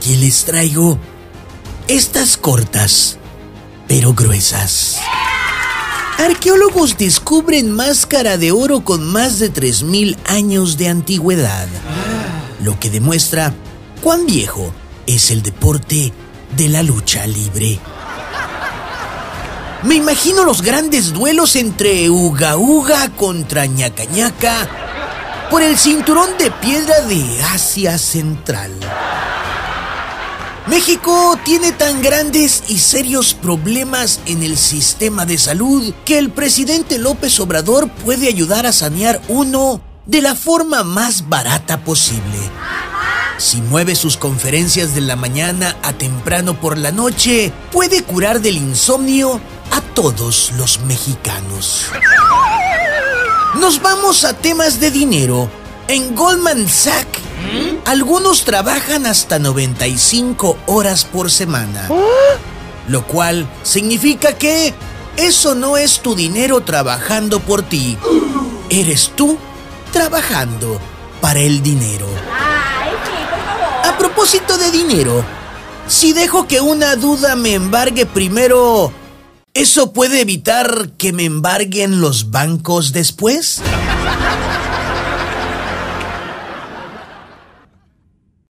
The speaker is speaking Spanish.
Aquí les traigo estas cortas, pero gruesas. Arqueólogos descubren máscara de oro con más de 3.000 años de antigüedad, lo que demuestra cuán viejo es el deporte de la lucha libre. Me imagino los grandes duelos entre Uga Uga contra Ñaca Ñaca por el cinturón de piedra de Asia Central. México tiene tan grandes y serios problemas en el sistema de salud que el presidente López Obrador puede ayudar a sanear uno de la forma más barata posible. Si mueve sus conferencias de la mañana a temprano por la noche, puede curar del insomnio a todos los mexicanos. Nos vamos a temas de dinero. En Goldman Sachs, algunos trabajan hasta 95 horas por semana. Lo cual significa que eso no es tu dinero trabajando por ti. Eres tú trabajando para el dinero. A propósito de dinero, si dejo que una duda me embargue primero, ¿eso puede evitar que me embarguen los bancos después?